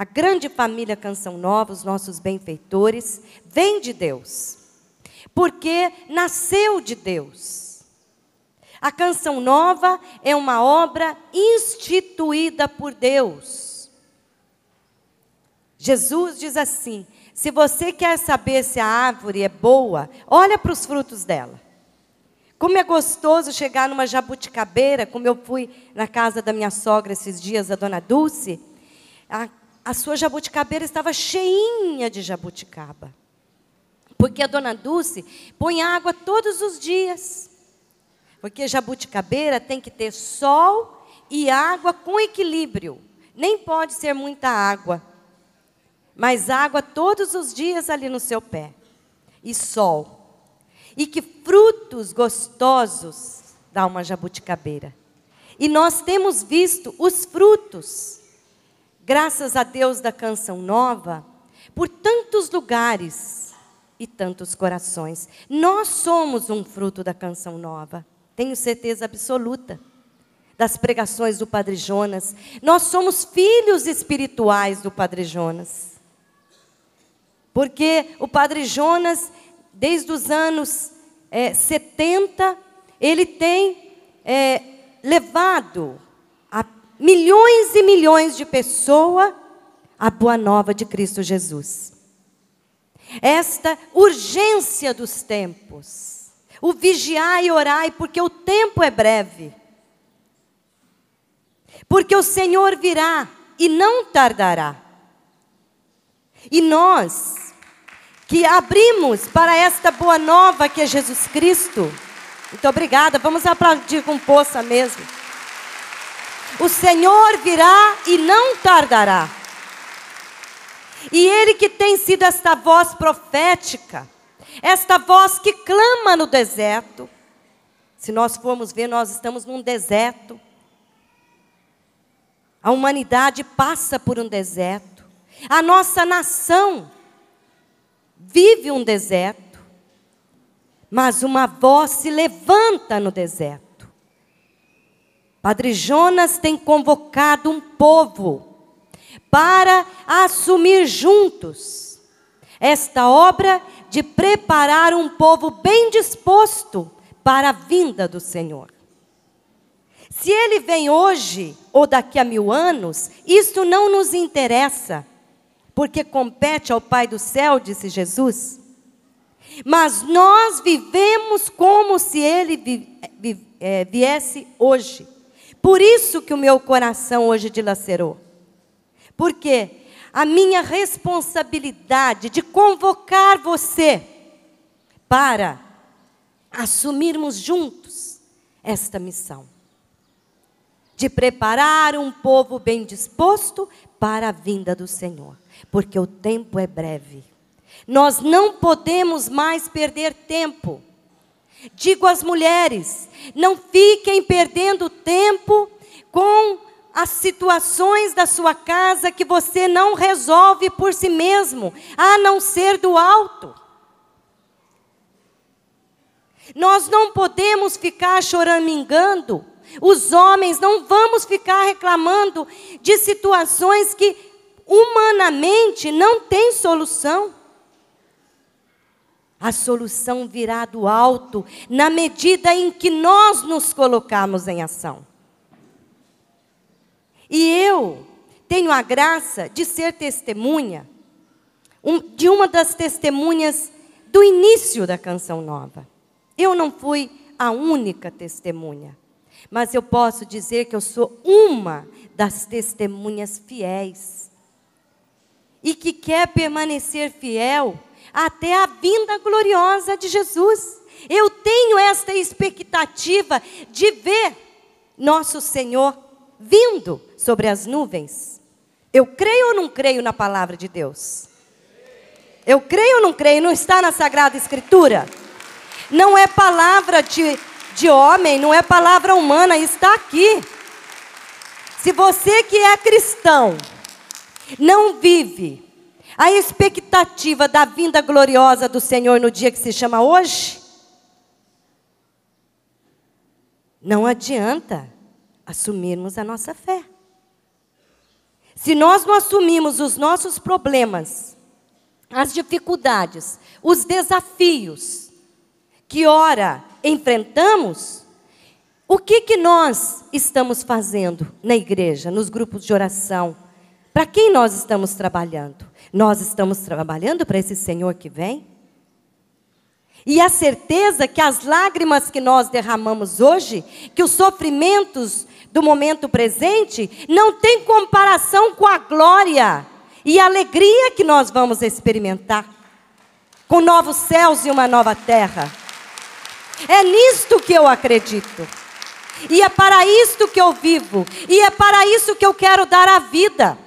a grande família Canção Nova, os nossos benfeitores, vem de Deus. Porque nasceu de Deus. A Canção Nova é uma obra instituída por Deus. Jesus diz assim: se você quer saber se a árvore é boa, olha para os frutos dela. Como é gostoso chegar numa jabuticabeira, como eu fui na casa da minha sogra esses dias, a dona Dulce, a, a sua jabuticabeira estava cheinha de jabuticaba. Porque a dona Dulce põe água todos os dias. Porque jabuticabeira tem que ter sol e água com equilíbrio. Nem pode ser muita água. Mas água todos os dias ali no seu pé. E sol e que frutos gostosos dá uma jabuticabeira. E nós temos visto os frutos, graças a Deus da canção nova, por tantos lugares e tantos corações. Nós somos um fruto da canção nova, tenho certeza absoluta. Das pregações do Padre Jonas, nós somos filhos espirituais do Padre Jonas. Porque o Padre Jonas, desde os anos é, 70, ele tem é, levado milhões e milhões de pessoas a boa nova de Cristo Jesus. Esta urgência dos tempos, o vigiar e orai, porque o tempo é breve. Porque o Senhor virá e não tardará. E nós que abrimos para esta boa nova que é Jesus Cristo. Muito obrigada. Vamos aplaudir com poça mesmo. O Senhor virá e não tardará. E Ele que tem sido esta voz profética, esta voz que clama no deserto. Se nós formos ver, nós estamos num deserto. A humanidade passa por um deserto. A nossa nação vive um deserto, mas uma voz se levanta no deserto. Padre Jonas tem convocado um povo para assumir juntos esta obra de preparar um povo bem disposto para a vinda do Senhor. Se ele vem hoje ou daqui a mil anos, isso não nos interessa porque compete ao Pai do céu, disse Jesus. Mas nós vivemos como se ele vi, vi, é, viesse hoje. Por isso que o meu coração hoje dilacerou. Porque a minha responsabilidade de convocar você para assumirmos juntos esta missão de preparar um povo bem disposto para a vinda do Senhor porque o tempo é breve. Nós não podemos mais perder tempo. Digo às mulheres: não fiquem perdendo tempo com as situações da sua casa que você não resolve por si mesmo, a não ser do alto. Nós não podemos ficar choramingando, os homens não vamos ficar reclamando de situações que humanamente não tem solução. A solução virá do alto, na medida em que nós nos colocarmos em ação. E eu tenho a graça de ser testemunha, de uma das testemunhas do início da canção nova. Eu não fui a única testemunha, mas eu posso dizer que eu sou uma das testemunhas fiéis e que quer permanecer fiel até a vinda gloriosa de Jesus. Eu tenho esta expectativa de ver nosso Senhor vindo sobre as nuvens. Eu creio ou não creio na palavra de Deus? Eu creio ou não creio? Não está na Sagrada Escritura? Não é palavra de, de homem, não é palavra humana, está aqui. Se você que é cristão, não vive a expectativa da vinda gloriosa do Senhor no dia que se chama hoje, não adianta assumirmos a nossa fé. Se nós não assumimos os nossos problemas, as dificuldades, os desafios que ora enfrentamos, o que que nós estamos fazendo na igreja, nos grupos de oração? Para quem nós estamos trabalhando? Nós estamos trabalhando para esse Senhor que vem? E a certeza que as lágrimas que nós derramamos hoje, que os sofrimentos do momento presente, não tem comparação com a glória e a alegria que nós vamos experimentar com novos céus e uma nova terra. É nisto que eu acredito. E é para isto que eu vivo. E é para isso que eu quero dar a vida.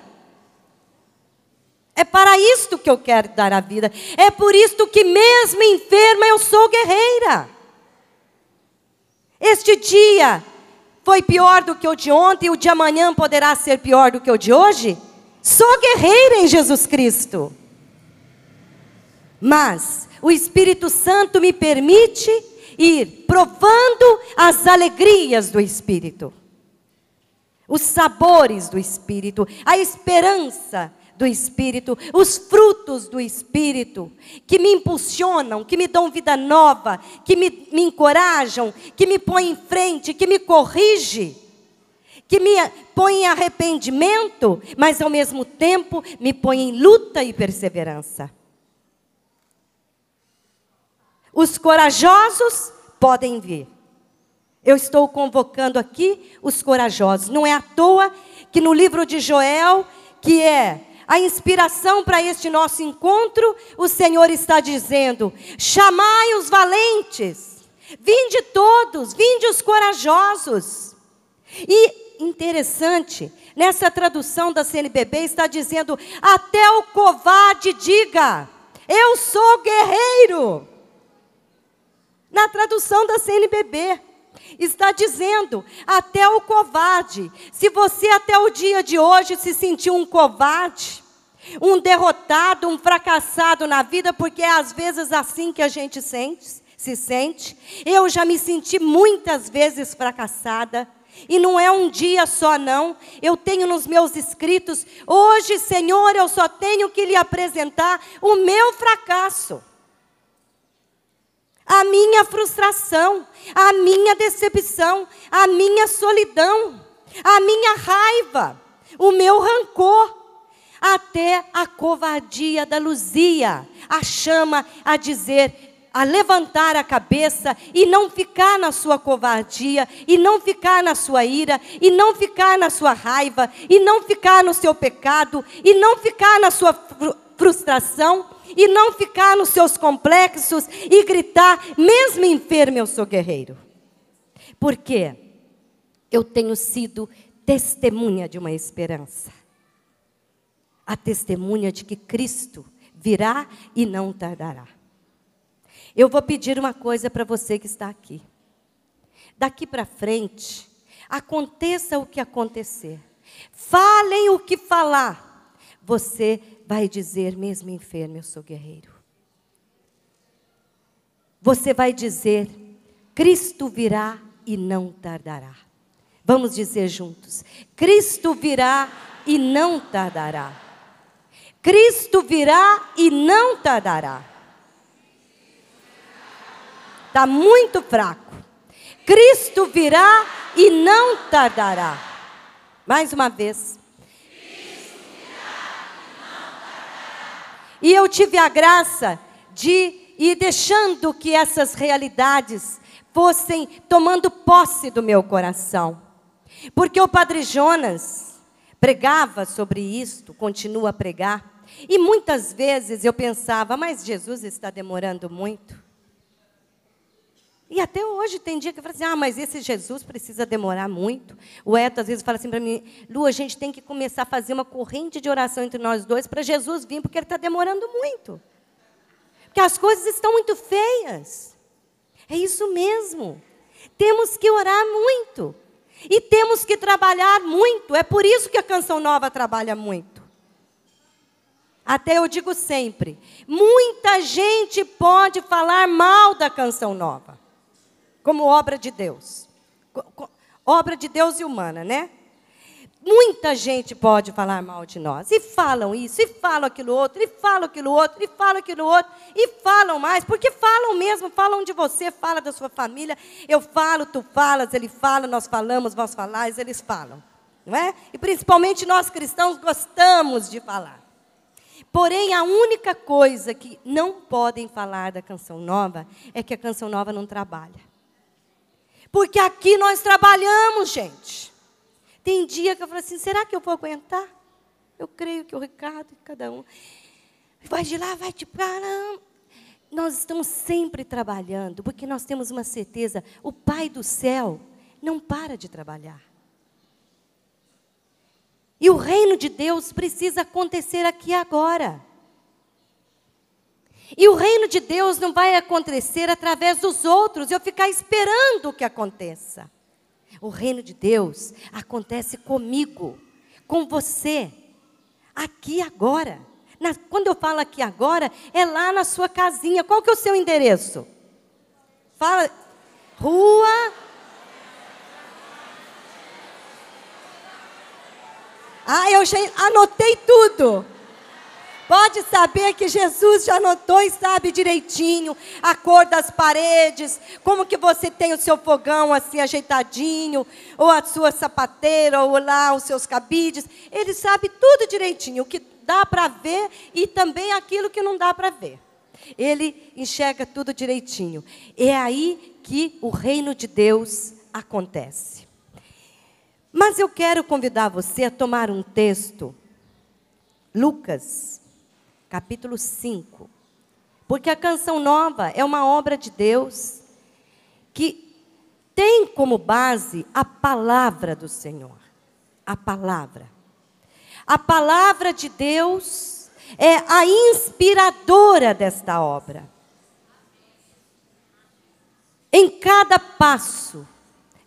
É para isto que eu quero dar a vida. É por isto que, mesmo enferma, eu sou guerreira. Este dia foi pior do que o de ontem, e o de amanhã poderá ser pior do que o de hoje? Sou guerreira em Jesus Cristo. Mas o Espírito Santo me permite ir provando as alegrias do Espírito, os sabores do Espírito, a esperança do Espírito, os frutos do Espírito, que me impulsionam, que me dão vida nova, que me, me encorajam, que me põem em frente, que me corrige, que me põe em arrependimento, mas ao mesmo tempo me põe em luta e perseverança. Os corajosos podem vir. Eu estou convocando aqui os corajosos. Não é à toa que no livro de Joel, que é a inspiração para este nosso encontro, o Senhor está dizendo: chamai os valentes, vinde todos, vinde os corajosos. E interessante, nessa tradução da CNBB está dizendo: até o covarde diga, eu sou guerreiro. Na tradução da CNBB está dizendo: até o covarde. Se você até o dia de hoje se sentiu um covarde, um derrotado, um fracassado na vida, porque é às vezes assim que a gente sente, se sente. Eu já me senti muitas vezes fracassada. E não é um dia só, não. Eu tenho nos meus escritos, hoje, Senhor, eu só tenho que lhe apresentar o meu fracasso a minha frustração, a minha decepção, a minha solidão, a minha raiva, o meu rancor, até a covardia da Luzia, a chama a dizer, a levantar a cabeça e não ficar na sua covardia, e não ficar na sua ira, e não ficar na sua raiva, e não ficar no seu pecado, e não ficar na sua frustração, e não ficar nos seus complexos e gritar, mesmo enfermo, eu sou guerreiro. Por quê? Eu tenho sido testemunha de uma esperança. A testemunha de que Cristo virá e não tardará. Eu vou pedir uma coisa para você que está aqui. Daqui para frente, aconteça o que acontecer, falem o que falar, você vai dizer, mesmo enfermo, eu sou guerreiro. Você vai dizer, Cristo virá e não tardará. Vamos dizer juntos: Cristo virá e não tardará. Cristo virá e não tardará. Está muito fraco. Cristo virá e não tardará. Mais uma vez. E eu tive a graça de ir deixando que essas realidades fossem tomando posse do meu coração. Porque o Padre Jonas pregava sobre isto, continua a pregar, e muitas vezes eu pensava, mas Jesus está demorando muito. E até hoje tem dia que eu falo assim, ah, mas esse Jesus precisa demorar muito. O Eto às vezes fala assim para mim, Lu, a gente tem que começar a fazer uma corrente de oração entre nós dois para Jesus vir, porque ele está demorando muito. Porque as coisas estão muito feias. É isso mesmo. Temos que orar muito. E temos que trabalhar muito. É por isso que a canção nova trabalha muito. Até eu digo sempre: muita gente pode falar mal da canção nova como obra de Deus. Obra de Deus e humana, né? Muita gente pode falar mal de nós. E falam isso, e falam aquilo outro, e falam aquilo outro, e falam aquilo outro, e falam mais, porque falam mesmo, falam de você, fala da sua família. Eu falo, tu falas, ele fala, nós falamos, vós falais, eles falam. Não é? E principalmente nós cristãos gostamos de falar. Porém, a única coisa que não podem falar da canção nova é que a canção nova não trabalha. Porque aqui nós trabalhamos, gente. Tem dia que eu falo assim: será que eu vou aguentar? Eu creio que o Ricardo, cada um, vai de lá, vai de cá. Nós estamos sempre trabalhando, porque nós temos uma certeza: o Pai do céu não para de trabalhar. E o reino de Deus precisa acontecer aqui agora. E o reino de Deus não vai acontecer através dos outros, eu ficar esperando que aconteça. O reino de Deus acontece comigo, com você, aqui agora. Na, quando eu falo aqui agora, é lá na sua casinha. Qual que é o seu endereço? Fala. Rua. Ah, eu já anotei tudo. Pode saber que Jesus já notou e sabe direitinho a cor das paredes, como que você tem o seu fogão assim ajeitadinho, ou a sua sapateira, ou lá os seus cabides. Ele sabe tudo direitinho, o que dá para ver e também aquilo que não dá para ver. Ele enxerga tudo direitinho. É aí que o reino de Deus acontece. Mas eu quero convidar você a tomar um texto, Lucas capítulo 5. Porque a canção nova é uma obra de Deus que tem como base a palavra do Senhor. A palavra. A palavra de Deus é a inspiradora desta obra. Em cada passo,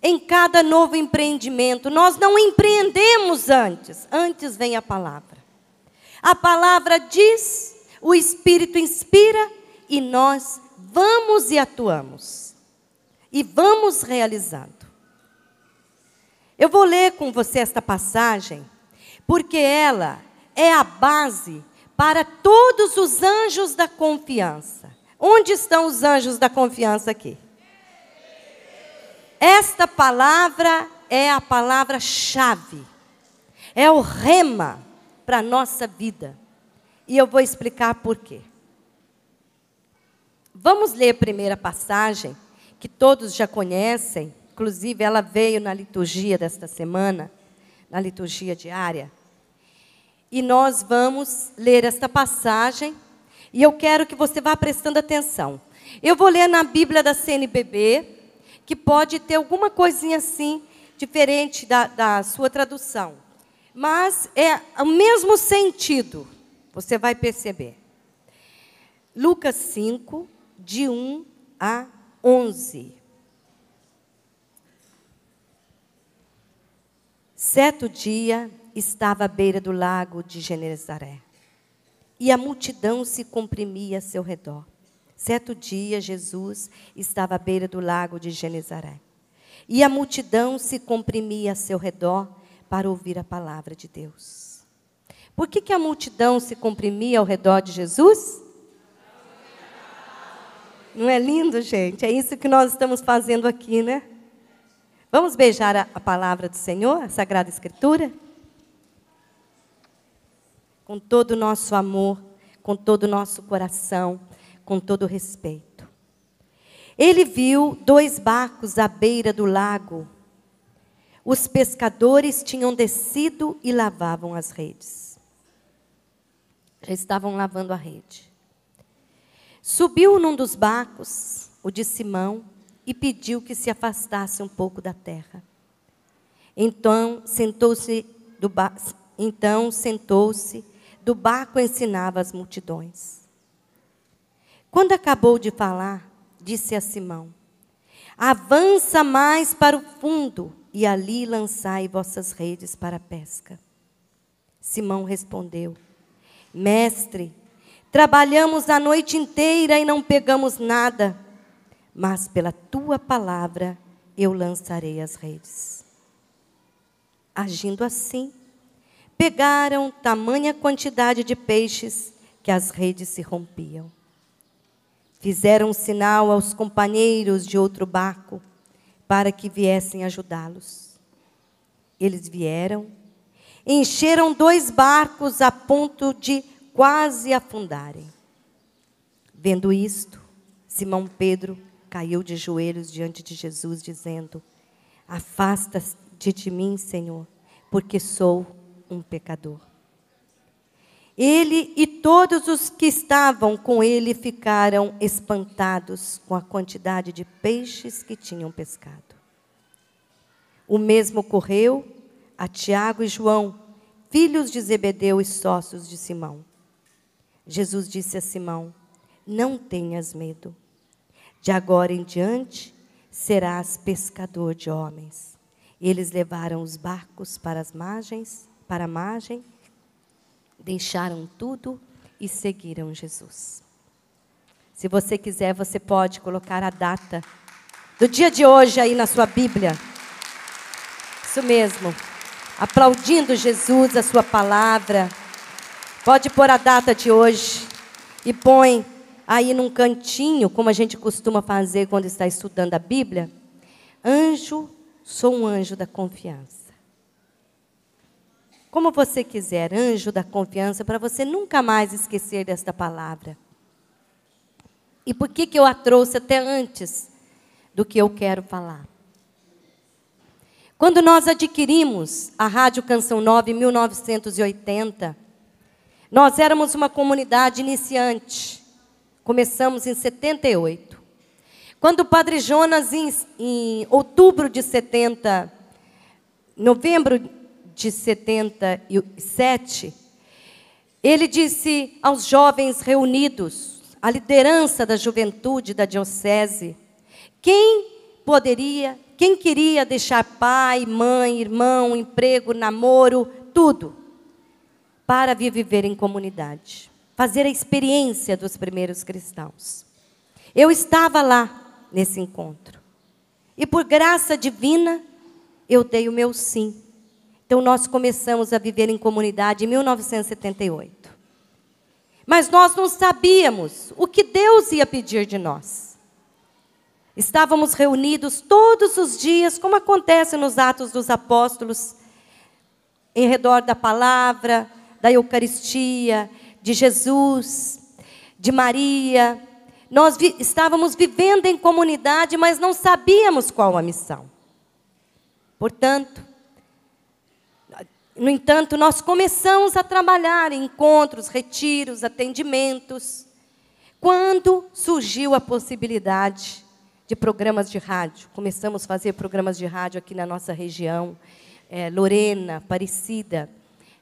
em cada novo empreendimento, nós não empreendemos antes, antes vem a palavra. A palavra diz, o Espírito inspira e nós vamos e atuamos. E vamos realizando. Eu vou ler com você esta passagem, porque ela é a base para todos os anjos da confiança. Onde estão os anjos da confiança aqui? Esta palavra é a palavra-chave, é o rema para a nossa vida. E eu vou explicar por quê. Vamos ler a primeira passagem, que todos já conhecem, inclusive ela veio na liturgia desta semana, na liturgia diária. E nós vamos ler esta passagem, e eu quero que você vá prestando atenção. Eu vou ler na Bíblia da CNBB, que pode ter alguma coisinha assim, diferente da, da sua tradução mas é o mesmo sentido, você vai perceber. Lucas 5, de 1 a 11. Certo dia, estava à beira do lago de Genezaré, e a multidão se comprimia a seu redor. Certo dia, Jesus estava à beira do lago de Genezaré, e a multidão se comprimia a seu redor, para ouvir a palavra de Deus. Por que, que a multidão se comprimia ao redor de Jesus? Não é lindo, gente? É isso que nós estamos fazendo aqui, né? Vamos beijar a, a palavra do Senhor, a Sagrada Escritura? Com todo o nosso amor, com todo o nosso coração, com todo respeito. Ele viu dois barcos à beira do lago os pescadores tinham descido e lavavam as redes. Já estavam lavando a rede. Subiu num dos barcos, o de Simão, e pediu que se afastasse um pouco da terra. Então sentou-se do ba... então sentou-se do barco ensinava as multidões. Quando acabou de falar, disse a Simão: Avança mais para o fundo e ali lançai vossas redes para a pesca. Simão respondeu: Mestre, trabalhamos a noite inteira e não pegamos nada, mas pela tua palavra eu lançarei as redes. Agindo assim, pegaram tamanha quantidade de peixes que as redes se rompiam. Fizeram sinal aos companheiros de outro barco para que viessem ajudá-los. Eles vieram, encheram dois barcos a ponto de quase afundarem. Vendo isto, Simão Pedro caiu de joelhos diante de Jesus, dizendo: Afasta-te de mim, Senhor, porque sou um pecador. Ele e todos os que estavam com ele ficaram espantados com a quantidade de peixes que tinham pescado. O mesmo ocorreu a Tiago e João, filhos de Zebedeu e sócios de Simão. Jesus disse a Simão: Não tenhas medo. De agora em diante serás pescador de homens. Eles levaram os barcos para as margens, para a margem, deixaram tudo e seguiram Jesus. Se você quiser, você pode colocar a data do dia de hoje aí na sua Bíblia. Isso mesmo. Aplaudindo Jesus, a sua palavra. Pode pôr a data de hoje e põe aí num cantinho, como a gente costuma fazer quando está estudando a Bíblia. Anjo, sou um anjo da confiança. Como você quiser, anjo da confiança, para você nunca mais esquecer desta palavra. E por que, que eu a trouxe até antes do que eu quero falar? Quando nós adquirimos a Rádio Canção Nova em 1980, nós éramos uma comunidade iniciante. Começamos em 78. Quando o Padre Jonas, em, em outubro de 70, novembro de 77, ele disse aos jovens reunidos, a liderança da juventude da diocese, quem poderia, quem queria deixar pai, mãe, irmão, emprego, namoro, tudo, para viver em comunidade, fazer a experiência dos primeiros cristãos. Eu estava lá nesse encontro. E por graça divina, eu dei o meu sim. Então nós começamos a viver em comunidade em 1978. Mas nós não sabíamos o que Deus ia pedir de nós. Estávamos reunidos todos os dias, como acontece nos Atos dos Apóstolos, em redor da palavra, da Eucaristia, de Jesus, de Maria. Nós vi estávamos vivendo em comunidade, mas não sabíamos qual a missão. Portanto, no entanto, nós começamos a trabalhar encontros, retiros, atendimentos, quando surgiu a possibilidade de programas de rádio. Começamos a fazer programas de rádio aqui na nossa região, é, Lorena, Aparecida,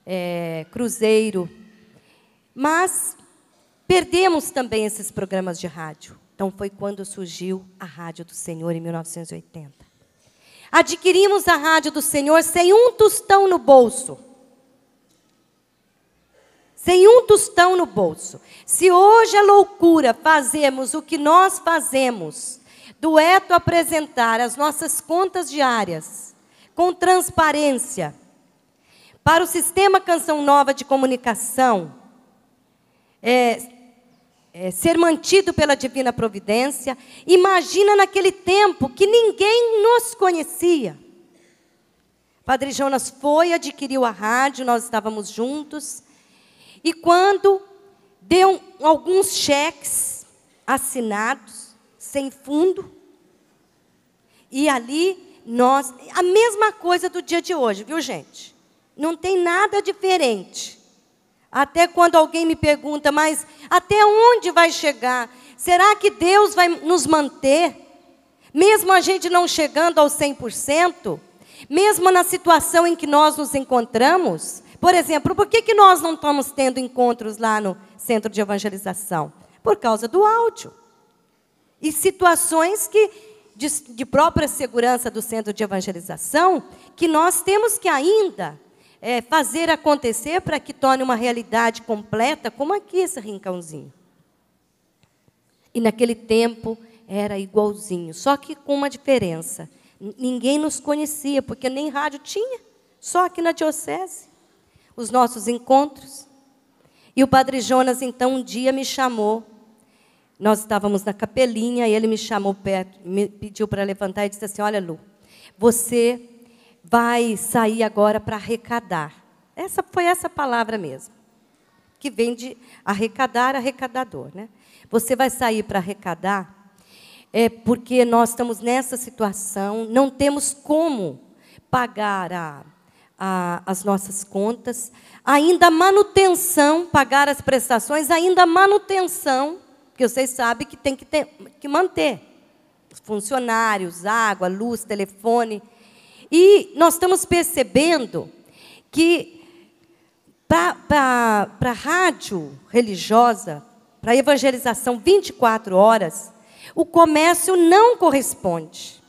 é, Cruzeiro. Mas perdemos também esses programas de rádio. Então foi quando surgiu a Rádio do Senhor em 1980. Adquirimos a rádio do Senhor sem um tostão no bolso. Sem um tostão no bolso. Se hoje é loucura fazemos o que nós fazemos, dueto apresentar as nossas contas diárias, com transparência, para o sistema Canção Nova de Comunicação, é, é, ser mantido pela divina providência. Imagina naquele tempo que ninguém nos conhecia. Padre Jonas foi, adquiriu a rádio, nós estávamos juntos. E quando deu alguns cheques assinados, sem fundo, e ali nós. A mesma coisa do dia de hoje, viu, gente? Não tem nada diferente. Até quando alguém me pergunta, mas até onde vai chegar? Será que Deus vai nos manter? Mesmo a gente não chegando ao 100%? Mesmo na situação em que nós nos encontramos? Por exemplo, por que, que nós não estamos tendo encontros lá no centro de evangelização? Por causa do áudio. E situações que, de, de própria segurança do centro de evangelização, que nós temos que ainda é, fazer acontecer para que torne uma realidade completa, como aqui esse rincãozinho. E naquele tempo era igualzinho, só que com uma diferença. Ninguém nos conhecia, porque nem rádio tinha. só aqui na diocese, os nossos encontros. E o Padre Jonas, então, um dia me chamou. Nós estávamos na capelinha e ele me chamou perto, me pediu para levantar e disse assim: Olha, Lu, você vai sair agora para arrecadar. Essa foi essa palavra mesmo, que vem de arrecadar, arrecadador, né? Você vai sair para arrecadar, é porque nós estamos nessa situação, não temos como pagar a a, as nossas contas, ainda manutenção, pagar as prestações, ainda manutenção, porque vocês sabem que tem que, ter, que manter. Funcionários, água, luz, telefone. E nós estamos percebendo que para a rádio religiosa, para evangelização 24 horas, o comércio não corresponde.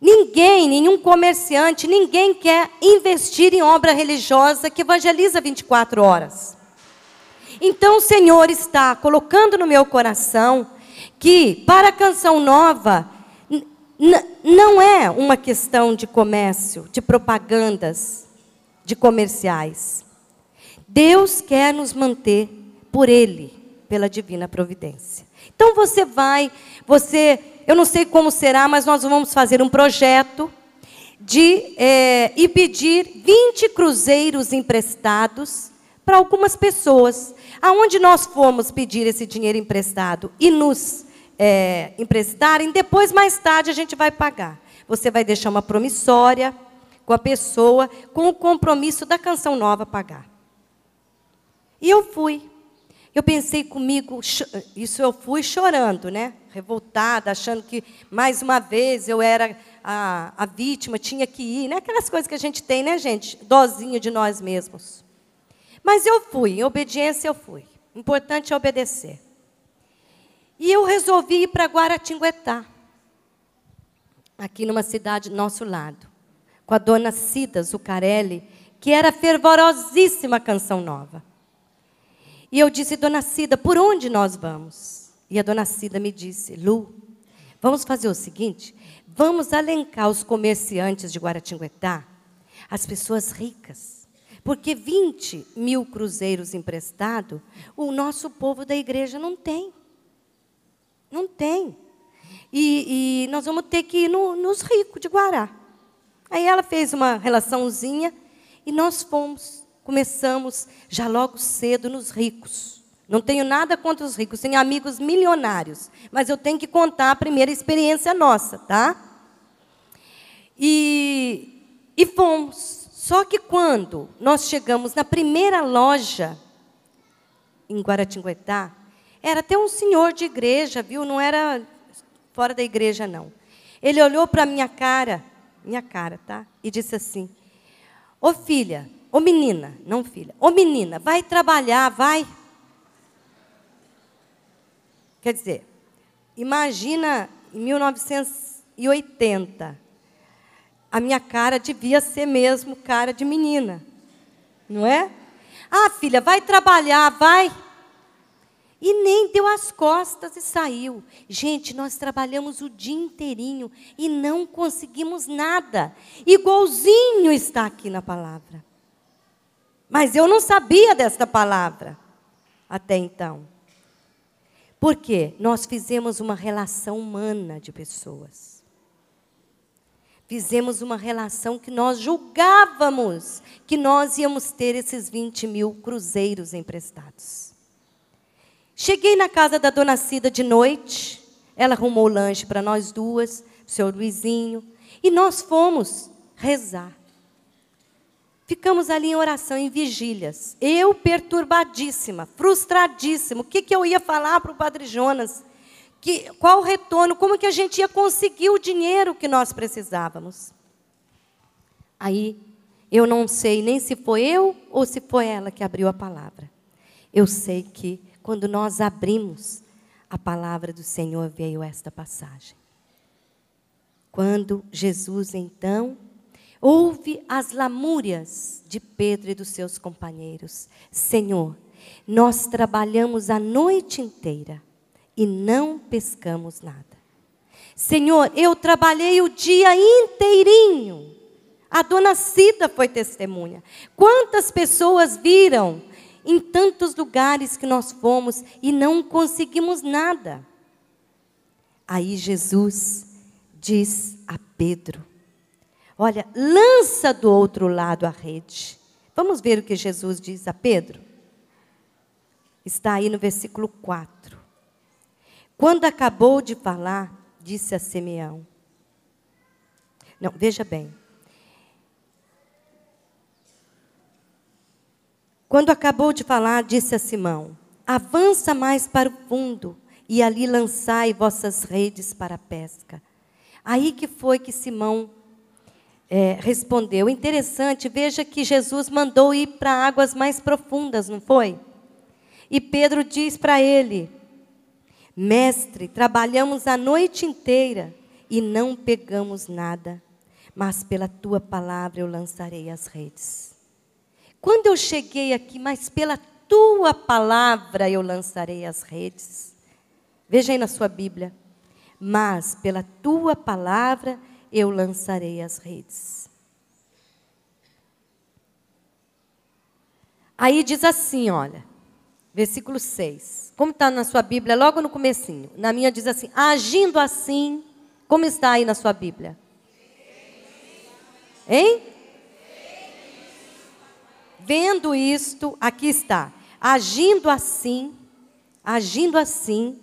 Ninguém, nenhum comerciante, ninguém quer investir em obra religiosa que evangeliza 24 horas. Então o Senhor está colocando no meu coração que para a canção nova não é uma questão de comércio, de propagandas, de comerciais. Deus quer nos manter por Ele, pela divina providência. Então você vai, você eu não sei como será, mas nós vamos fazer um projeto de é, e pedir 20 cruzeiros emprestados para algumas pessoas. Aonde nós formos pedir esse dinheiro emprestado e nos é, emprestarem, depois, mais tarde, a gente vai pagar. Você vai deixar uma promissória com a pessoa, com o compromisso da canção nova pagar. E eu fui. Eu pensei comigo, isso eu fui chorando, né? Revoltada, achando que mais uma vez eu era a, a vítima, tinha que ir, né? Aquelas coisas que a gente tem, né, gente? Dozinho de nós mesmos. Mas eu fui, em obediência eu fui. Importante é obedecer. E eu resolvi ir para Guaratinguetá, aqui numa cidade do nosso lado, com a dona Cida Zucarelli, que era fervorosíssima canção nova. E eu disse, dona Cida, por onde nós vamos? E a dona Cida me disse, Lu, vamos fazer o seguinte: vamos alencar os comerciantes de Guaratinguetá, as pessoas ricas. Porque 20 mil cruzeiros emprestados, o nosso povo da igreja não tem. Não tem. E, e nós vamos ter que ir no, nos ricos de Guará. Aí ela fez uma relaçãozinha e nós fomos começamos já logo cedo nos ricos. Não tenho nada contra os ricos, tenho amigos milionários, mas eu tenho que contar a primeira experiência nossa, tá? E, e fomos. Só que quando nós chegamos na primeira loja em Guaratinguetá, era até um senhor de igreja, viu? Não era fora da igreja, não. Ele olhou para a minha cara, minha cara, tá? E disse assim: Ô filha, Ô menina, não filha. Ô menina, vai trabalhar, vai. Quer dizer, imagina em 1980. A minha cara devia ser mesmo cara de menina. Não é? Ah, filha, vai trabalhar, vai. E nem deu as costas e saiu. Gente, nós trabalhamos o dia inteirinho e não conseguimos nada. Igualzinho está aqui na palavra. Mas eu não sabia desta palavra até então. Por quê? Nós fizemos uma relação humana de pessoas. Fizemos uma relação que nós julgávamos que nós íamos ter esses 20 mil cruzeiros emprestados. Cheguei na casa da dona Cida de noite, ela arrumou o lanche para nós duas, o senhor Luizinho, e nós fomos rezar. Ficamos ali em oração, em vigílias. Eu perturbadíssima, frustradíssima. O que, que eu ia falar para o Padre Jonas? Que, qual o retorno? Como que a gente ia conseguir o dinheiro que nós precisávamos? Aí, eu não sei nem se foi eu ou se foi ela que abriu a palavra. Eu sei que quando nós abrimos a palavra do Senhor, veio esta passagem. Quando Jesus, então, Ouve as lamúrias de Pedro e dos seus companheiros. Senhor, nós trabalhamos a noite inteira e não pescamos nada. Senhor, eu trabalhei o dia inteirinho A dona Cida foi testemunha. Quantas pessoas viram em tantos lugares que nós fomos e não conseguimos nada? Aí Jesus diz a Pedro: Olha, lança do outro lado a rede. Vamos ver o que Jesus diz a Pedro? Está aí no versículo 4. Quando acabou de falar, disse a Simeão. Não, veja bem. Quando acabou de falar, disse a Simão: Avança mais para o fundo e ali lançai vossas redes para a pesca. Aí que foi que Simão é, respondeu. Interessante, veja que Jesus mandou ir para águas mais profundas, não foi? E Pedro diz para ele: Mestre, trabalhamos a noite inteira e não pegamos nada, mas pela tua palavra eu lançarei as redes. Quando eu cheguei aqui, mas pela tua palavra eu lançarei as redes. Veja aí na sua Bíblia. Mas pela tua palavra eu lançarei as redes. Aí diz assim, olha, versículo 6. Como está na sua Bíblia, logo no comecinho. Na minha diz assim, agindo assim, como está aí na sua Bíblia? Hein? Vendo isto, aqui está, agindo assim, agindo assim,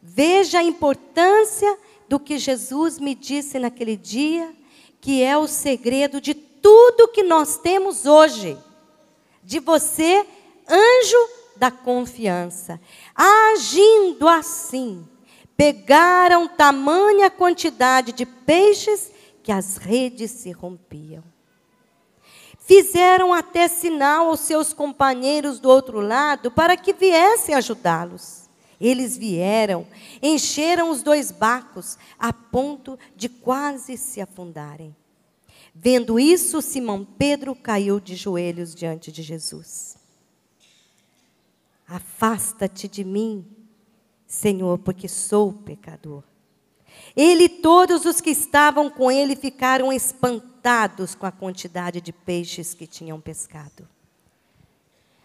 veja a importância do que Jesus me disse naquele dia, que é o segredo de tudo que nós temos hoje. De você, anjo da confiança. Agindo assim, pegaram tamanha quantidade de peixes que as redes se rompiam. Fizeram até sinal aos seus companheiros do outro lado para que viessem ajudá-los. Eles vieram, encheram os dois barcos a ponto de quase se afundarem. Vendo isso, Simão Pedro caiu de joelhos diante de Jesus. Afasta-te de mim, Senhor, porque sou pecador. Ele e todos os que estavam com ele ficaram espantados com a quantidade de peixes que tinham pescado.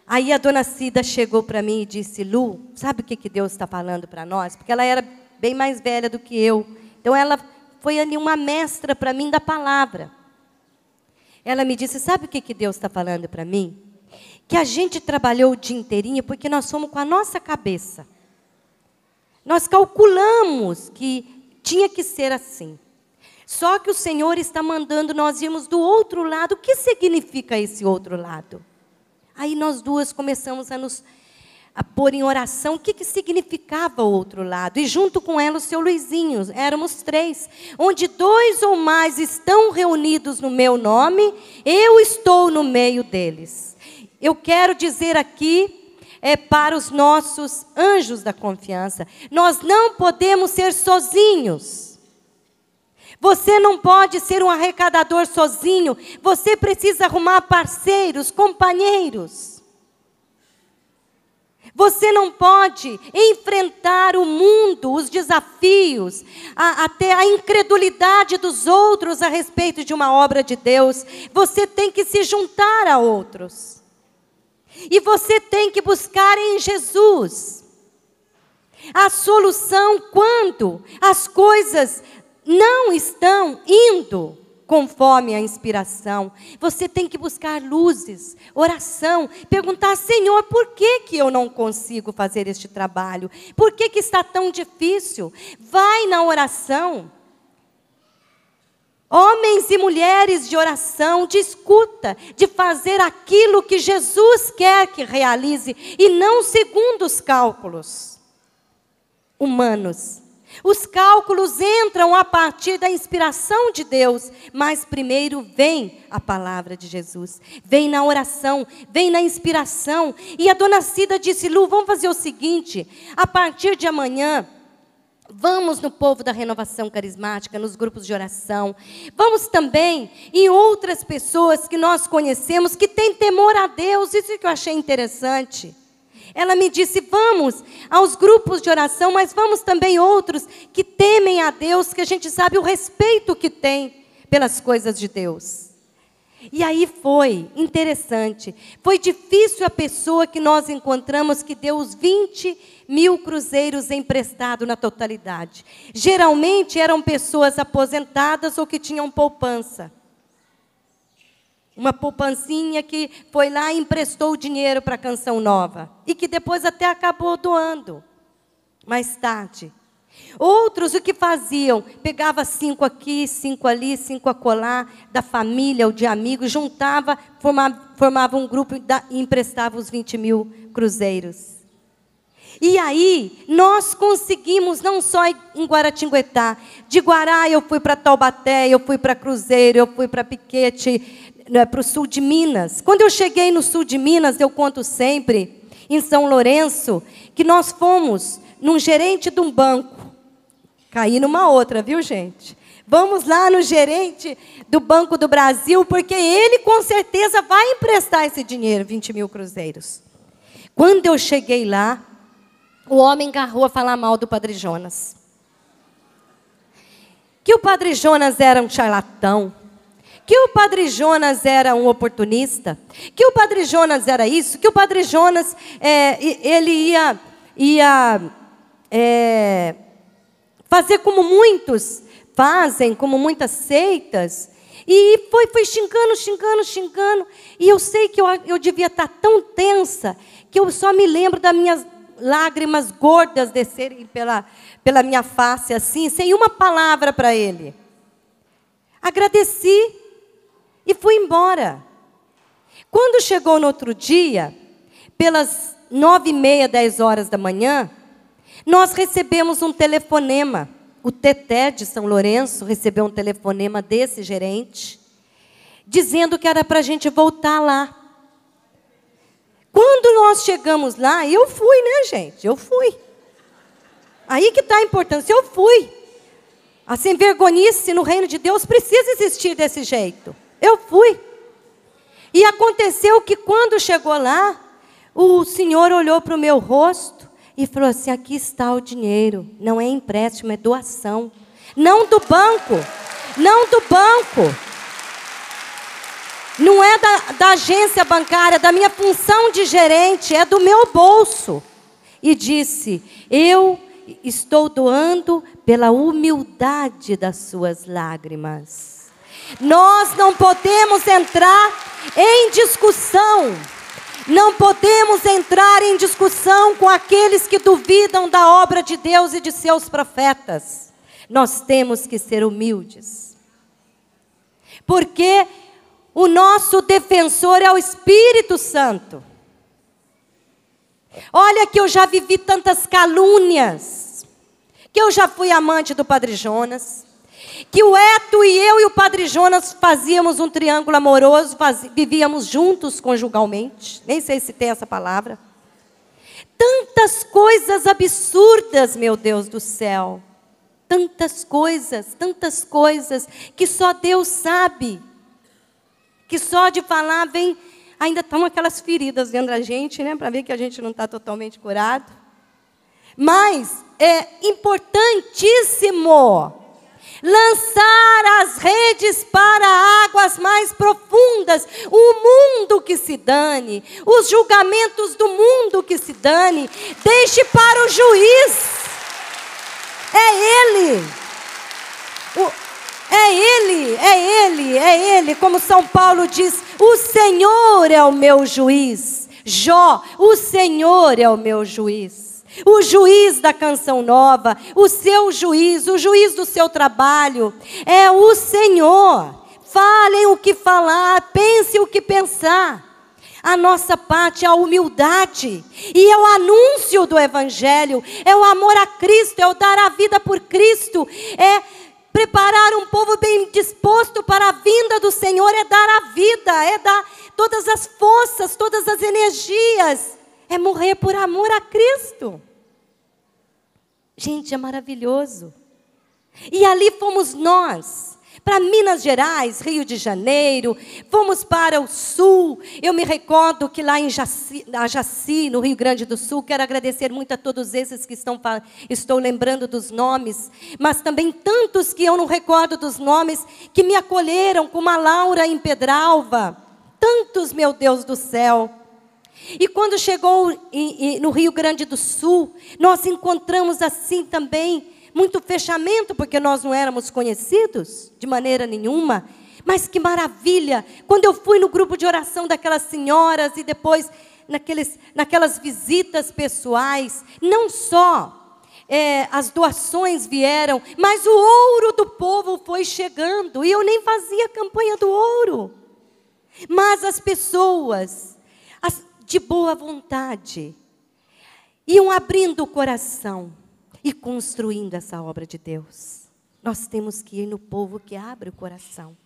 Aí a dona Cida chegou para mim e disse: Lu, sabe o que, que Deus está falando para nós? Porque ela era bem mais velha do que eu. Então ela foi ali uma mestra para mim da palavra. Ela me disse: Sabe o que, que Deus está falando para mim? Que a gente trabalhou o dia inteirinho porque nós somos com a nossa cabeça. Nós calculamos que tinha que ser assim. Só que o Senhor está mandando nós irmos do outro lado. O que significa esse outro lado? Aí nós duas começamos a nos a pôr em oração o que, que significava o outro lado. E junto com ela o seu Luizinho, éramos três. Onde dois ou mais estão reunidos no meu nome, eu estou no meio deles. Eu quero dizer aqui é para os nossos anjos da confiança. Nós não podemos ser sozinhos. Você não pode ser um arrecadador sozinho. Você precisa arrumar parceiros, companheiros. Você não pode enfrentar o mundo, os desafios, a, até a incredulidade dos outros a respeito de uma obra de Deus. Você tem que se juntar a outros. E você tem que buscar em Jesus a solução quando as coisas não estão indo conforme a inspiração. Você tem que buscar luzes, oração, perguntar, Senhor, por que, que eu não consigo fazer este trabalho? Por que, que está tão difícil? Vai na oração. Homens e mulheres de oração, de escuta, de fazer aquilo que Jesus quer que realize e não segundo os cálculos humanos. Os cálculos entram a partir da inspiração de Deus, mas primeiro vem a palavra de Jesus, vem na oração, vem na inspiração. E a dona Cida disse: Lu, vamos fazer o seguinte: a partir de amanhã, Vamos no povo da renovação carismática, nos grupos de oração. Vamos também em outras pessoas que nós conhecemos que têm temor a Deus. Isso que eu achei interessante. Ela me disse: vamos aos grupos de oração, mas vamos também outros que temem a Deus, que a gente sabe o respeito que tem pelas coisas de Deus. E aí foi interessante. Foi difícil a pessoa que nós encontramos que deu os 20 mil cruzeiros emprestado na totalidade. Geralmente eram pessoas aposentadas ou que tinham poupança. Uma poupancinha que foi lá e emprestou o dinheiro para a canção nova. E que depois até acabou doando. Mais tarde. Outros o que faziam? Pegava cinco aqui, cinco ali, cinco acolá, da família ou de amigos, juntava, formava, formava um grupo e emprestava os 20 mil cruzeiros. E aí, nós conseguimos, não só em Guaratinguetá, de Guará eu fui para Taubaté, eu fui para Cruzeiro, eu fui para Piquete, né, para o sul de Minas. Quando eu cheguei no sul de Minas, eu conto sempre, em São Lourenço, que nós fomos num gerente de um banco. Caí numa outra, viu, gente? Vamos lá no gerente do Banco do Brasil, porque ele com certeza vai emprestar esse dinheiro, 20 mil cruzeiros. Quando eu cheguei lá, o homem garrou a falar mal do Padre Jonas. Que o Padre Jonas era um charlatão. Que o Padre Jonas era um oportunista. Que o Padre Jonas era isso. Que o Padre Jonas, é, ele ia, ia é, fazer como muitos fazem, como muitas seitas. E foi, foi xingando, xingando, xingando. E eu sei que eu, eu devia estar tão tensa que eu só me lembro das minhas lágrimas gordas descerem pela, pela minha face, assim, sem uma palavra para ele. Agradeci e fui embora. Quando chegou no outro dia, pelas nove e meia, dez horas da manhã, nós recebemos um telefonema. O Teté de São Lourenço recebeu um telefonema desse gerente, dizendo que era para a gente voltar lá. Quando nós chegamos lá, eu fui, né, gente? Eu fui. Aí que está a importância, eu fui. Assim, vergonhice no reino de Deus precisa existir desse jeito. Eu fui. E aconteceu que quando chegou lá, o Senhor olhou para o meu rosto e falou assim: aqui está o dinheiro, não é empréstimo, é doação. Não do banco, não do banco. Não é da, da agência bancária, da minha função de gerente, é do meu bolso. E disse: Eu estou doando pela humildade das suas lágrimas. Nós não podemos entrar em discussão não podemos entrar em discussão com aqueles que duvidam da obra de Deus e de seus profetas. Nós temos que ser humildes. Porque o nosso defensor é o Espírito Santo. Olha que eu já vivi tantas calúnias, que eu já fui amante do Padre Jonas, que o Eto e eu e o Padre Jonas fazíamos um triângulo amoroso, faz, vivíamos juntos conjugalmente. Nem sei se tem essa palavra. Tantas coisas absurdas, meu Deus do céu. Tantas coisas, tantas coisas que só Deus sabe. Que só de falar vem, ainda estão aquelas feridas dentro da gente, né? Para ver que a gente não está totalmente curado. Mas é importantíssimo lançar as redes para águas mais profundas, o mundo que se dane, os julgamentos do mundo que se dane, deixe para o juiz. É ele. O, é ele, é ele, é ele, como São Paulo diz: o Senhor é o meu juiz. Jó, o Senhor é o meu juiz o juiz da canção nova, o seu juiz, o juiz do seu trabalho, é o Senhor. Falem o que falar, pense o que pensar. A nossa parte é a humildade e é o anúncio do Evangelho, é o amor a Cristo, é o dar a vida por Cristo, é preparar um povo bem disposto para a vinda do Senhor, é dar a vida, é dar todas as forças, todas as energias, é morrer por amor a Cristo. Gente, é maravilhoso. E ali fomos nós, para Minas Gerais, Rio de Janeiro, fomos para o sul. Eu me recordo que lá em Jaci, Jaci, no Rio Grande do Sul, quero agradecer muito a todos esses que estão estou lembrando dos nomes, mas também tantos que eu não recordo dos nomes que me acolheram, como a Laura em Pedralva. Tantos, meu Deus do céu. E quando chegou no Rio Grande do Sul, nós encontramos assim também muito fechamento, porque nós não éramos conhecidos de maneira nenhuma. Mas que maravilha! Quando eu fui no grupo de oração daquelas senhoras e depois naqueles, naquelas visitas pessoais, não só é, as doações vieram, mas o ouro do povo foi chegando. E eu nem fazia campanha do ouro. Mas as pessoas, as, de boa vontade, iam abrindo o coração e construindo essa obra de Deus. Nós temos que ir no povo que abre o coração.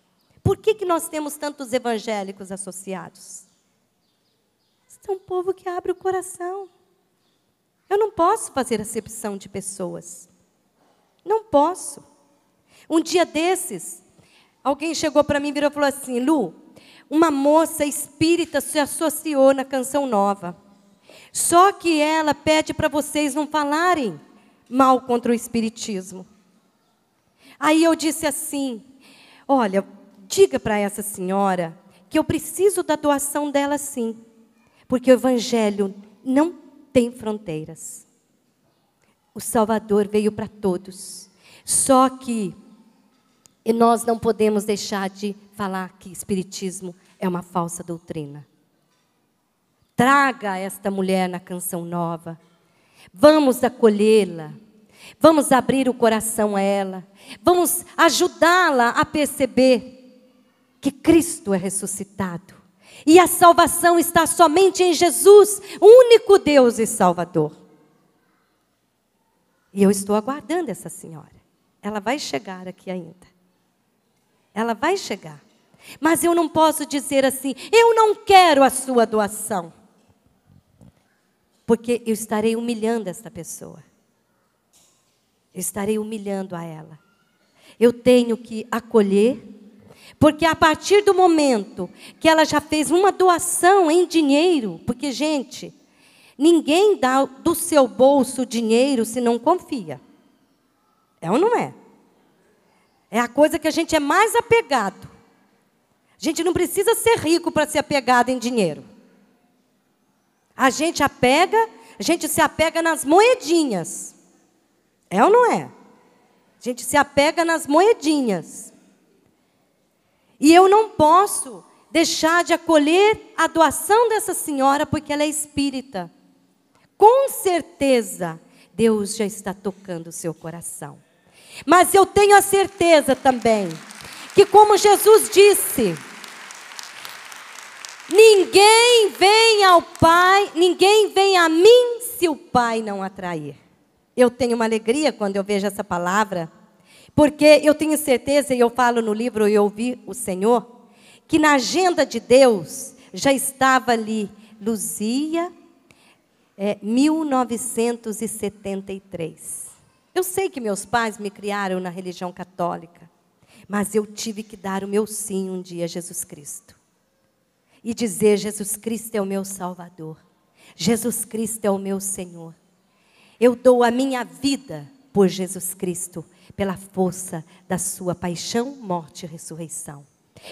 Por que, que nós temos tantos evangélicos associados? São um povo que abre o coração. Eu não posso fazer acepção de pessoas. Não posso. Um dia desses, alguém chegou para mim e virou e falou assim: Lu, uma moça espírita se associou na canção nova. Só que ela pede para vocês não falarem mal contra o espiritismo. Aí eu disse assim: Olha, diga para essa senhora que eu preciso da doação dela sim, porque o evangelho não tem fronteiras. O Salvador veio para todos. Só que nós não podemos deixar de falar que espiritismo é uma falsa doutrina. Traga esta mulher na canção nova. Vamos acolhê-la. Vamos abrir o coração a ela. Vamos ajudá-la a perceber que Cristo é ressuscitado. E a salvação está somente em Jesus, único Deus e Salvador. E eu estou aguardando essa senhora. Ela vai chegar aqui ainda. Ela vai chegar. Mas eu não posso dizer assim, eu não quero a sua doação. Porque eu estarei humilhando esta pessoa. Eu estarei humilhando a ela. Eu tenho que acolher, porque a partir do momento que ela já fez uma doação em dinheiro, porque, gente, ninguém dá do seu bolso dinheiro se não confia. É ou não é? É a coisa que a gente é mais apegado. A gente não precisa ser rico para ser apegado em dinheiro. A gente apega, a gente se apega nas moedinhas. É ou não é? A gente se apega nas moedinhas. E eu não posso deixar de acolher a doação dessa senhora porque ela é espírita. Com certeza, Deus já está tocando o seu coração. Mas eu tenho a certeza também que, como Jesus disse, ninguém vem ao Pai, ninguém vem a mim se o Pai não atrair. Eu tenho uma alegria quando eu vejo essa palavra, porque eu tenho certeza, e eu falo no livro Eu ouvi o Senhor, que na agenda de Deus já estava ali Luzia, é, 1973. Eu sei que meus pais me criaram na religião católica, mas eu tive que dar o meu sim um dia a Jesus Cristo. E dizer: Jesus Cristo é o meu Salvador, Jesus Cristo é o meu Senhor. Eu dou a minha vida por Jesus Cristo, pela força da Sua paixão, morte e ressurreição.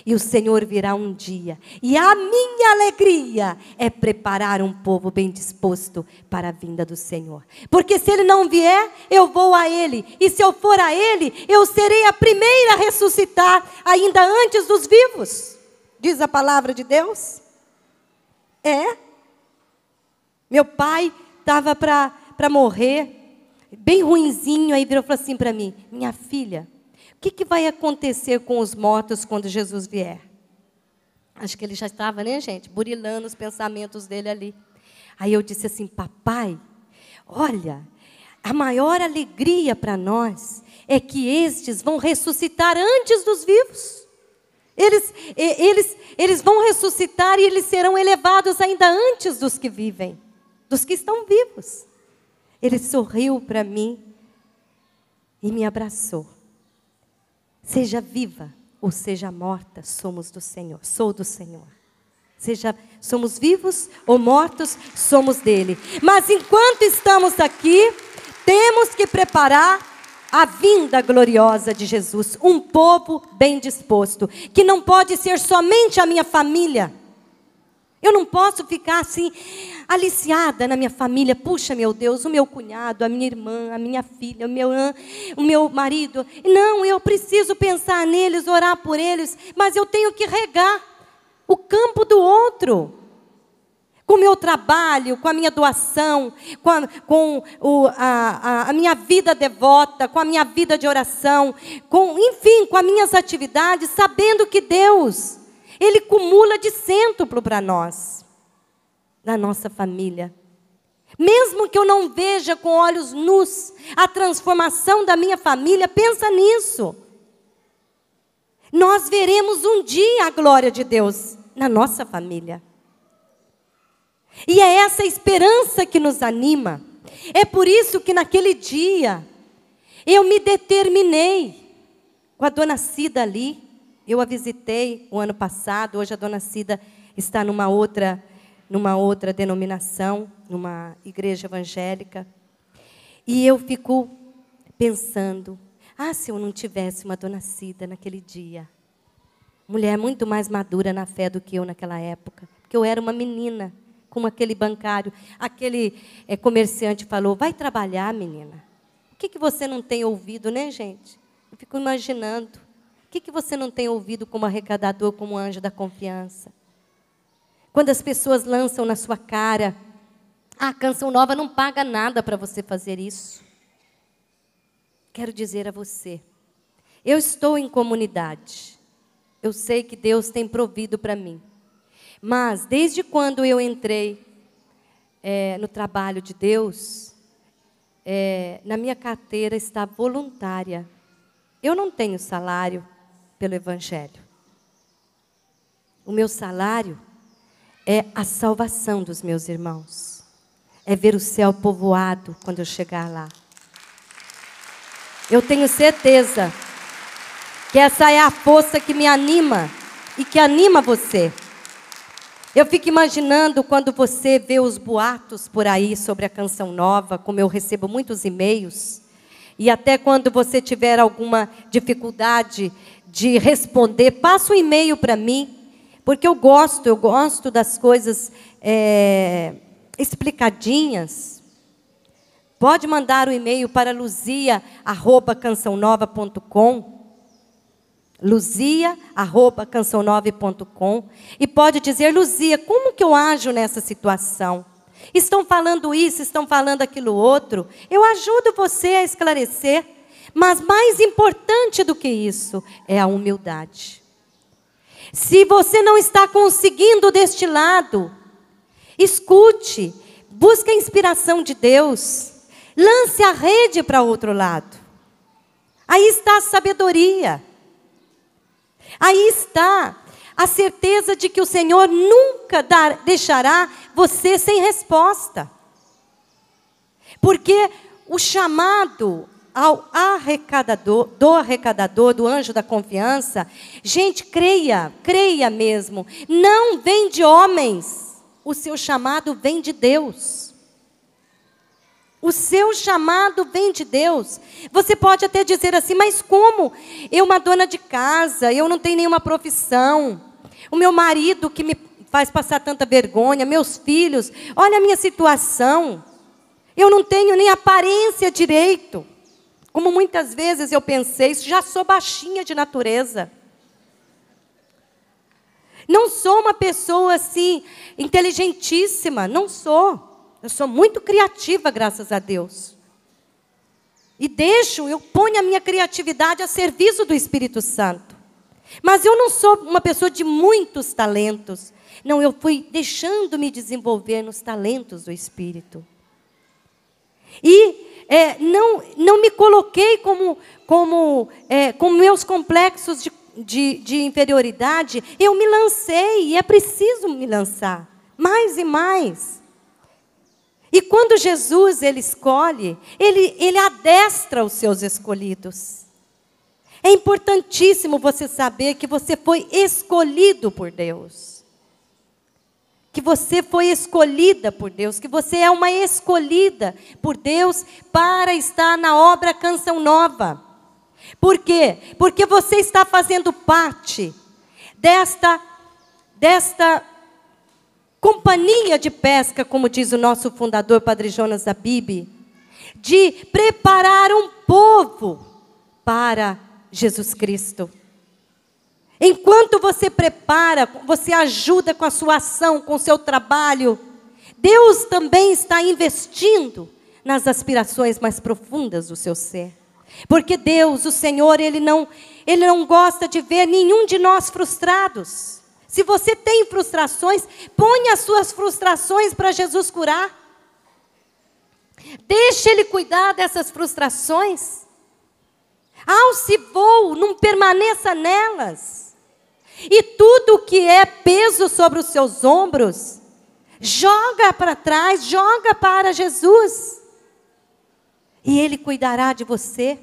E o Senhor virá um dia, e a minha alegria é preparar um povo bem disposto para a vinda do Senhor. Porque se ele não vier, eu vou a ele, e se eu for a ele, eu serei a primeira a ressuscitar, ainda antes dos vivos, diz a palavra de Deus. É. Meu pai estava para morrer, bem ruinzinho, aí virou e falou assim para mim: Minha filha, que, que vai acontecer com os mortos quando Jesus vier? Acho que ele já estava, né, gente, burilando os pensamentos dele ali. Aí eu disse assim: Papai, olha, a maior alegria para nós é que estes vão ressuscitar antes dos vivos. Eles, eles, eles vão ressuscitar e eles serão elevados ainda antes dos que vivem, dos que estão vivos. Ele sorriu para mim e me abraçou. Seja viva ou seja morta, somos do Senhor, sou do Senhor. Seja somos vivos ou mortos, somos dele. Mas enquanto estamos aqui, temos que preparar a vinda gloriosa de Jesus, um povo bem disposto, que não pode ser somente a minha família. Eu não posso ficar assim, aliciada na minha família. Puxa, meu Deus, o meu cunhado, a minha irmã, a minha filha, o meu, o meu marido. Não, eu preciso pensar neles, orar por eles, mas eu tenho que regar o campo do outro com o meu trabalho, com a minha doação, com, a, com o, a, a, minha vida devota, com a minha vida de oração, com, enfim, com as minhas atividades, sabendo que Deus, Ele cumula de cêntuplo para nós, na nossa família. Mesmo que eu não veja com olhos nus a transformação da minha família, pensa nisso. Nós veremos um dia a glória de Deus na nossa família. E é essa esperança que nos anima. É por isso que naquele dia eu me determinei com a dona Cida ali. Eu a visitei o ano passado, hoje a dona Cida está numa outra numa outra denominação, numa igreja evangélica. E eu fico pensando: ah, se eu não tivesse uma dona Cida naquele dia. Mulher muito mais madura na fé do que eu naquela época, porque eu era uma menina como aquele bancário, aquele é, comerciante falou: vai trabalhar, menina. O que, que você não tem ouvido, né, gente? Eu fico imaginando. O que, que você não tem ouvido como arrecadador, como anjo da confiança? Quando as pessoas lançam na sua cara, ah, a canção nova não paga nada para você fazer isso. Quero dizer a você, eu estou em comunidade. Eu sei que Deus tem provido para mim. Mas, desde quando eu entrei é, no trabalho de Deus, é, na minha carteira está voluntária. Eu não tenho salário pelo Evangelho. O meu salário é a salvação dos meus irmãos. É ver o céu povoado quando eu chegar lá. Eu tenho certeza que essa é a força que me anima e que anima você. Eu fico imaginando quando você vê os boatos por aí sobre a canção nova, como eu recebo muitos e-mails, e até quando você tiver alguma dificuldade de responder, passa um e-mail para mim, porque eu gosto, eu gosto das coisas é, explicadinhas. Pode mandar o um e-mail para luzia@cançãonova.com luzia@canção9.com e pode dizer Luzia, como que eu ajo nessa situação? Estão falando isso, estão falando aquilo outro. Eu ajudo você a esclarecer, mas mais importante do que isso é a humildade. Se você não está conseguindo deste lado, escute, busque a inspiração de Deus, lance a rede para outro lado. Aí está a sabedoria. Aí está a certeza de que o Senhor nunca dar, deixará você sem resposta. Porque o chamado ao arrecadador, do arrecadador, do anjo da confiança, gente, creia, creia mesmo, não vem de homens, o seu chamado vem de Deus. O seu chamado vem de Deus. Você pode até dizer assim, mas como? Eu, uma dona de casa, eu não tenho nenhuma profissão. O meu marido que me faz passar tanta vergonha, meus filhos, olha a minha situação. Eu não tenho nem aparência direito. Como muitas vezes eu pensei, já sou baixinha de natureza. Não sou uma pessoa assim, inteligentíssima, não sou. Eu sou muito criativa, graças a Deus. E deixo, eu ponho a minha criatividade a serviço do Espírito Santo. Mas eu não sou uma pessoa de muitos talentos. Não, eu fui deixando me desenvolver nos talentos do Espírito. E é, não, não me coloquei como, como é, com meus complexos de, de, de inferioridade. Eu me lancei e é preciso me lançar mais e mais. E quando Jesus ele escolhe, ele, ele adestra os seus escolhidos. É importantíssimo você saber que você foi escolhido por Deus. Que você foi escolhida por Deus, que você é uma escolhida por Deus para estar na obra Canção Nova. Por quê? Porque você está fazendo parte desta desta companhia de pesca, como diz o nosso fundador Padre Jonas da Bibi, de preparar um povo para Jesus Cristo. Enquanto você prepara, você ajuda com a sua ação, com o seu trabalho, Deus também está investindo nas aspirações mais profundas do seu ser. Porque Deus, o Senhor, ele não, ele não gosta de ver nenhum de nós frustrados. Se você tem frustrações, ponha as suas frustrações para Jesus curar. Deixe ele cuidar dessas frustrações. Alce voo, não permaneça nelas. E tudo que é peso sobre os seus ombros, joga para trás, joga para Jesus. E Ele cuidará de você.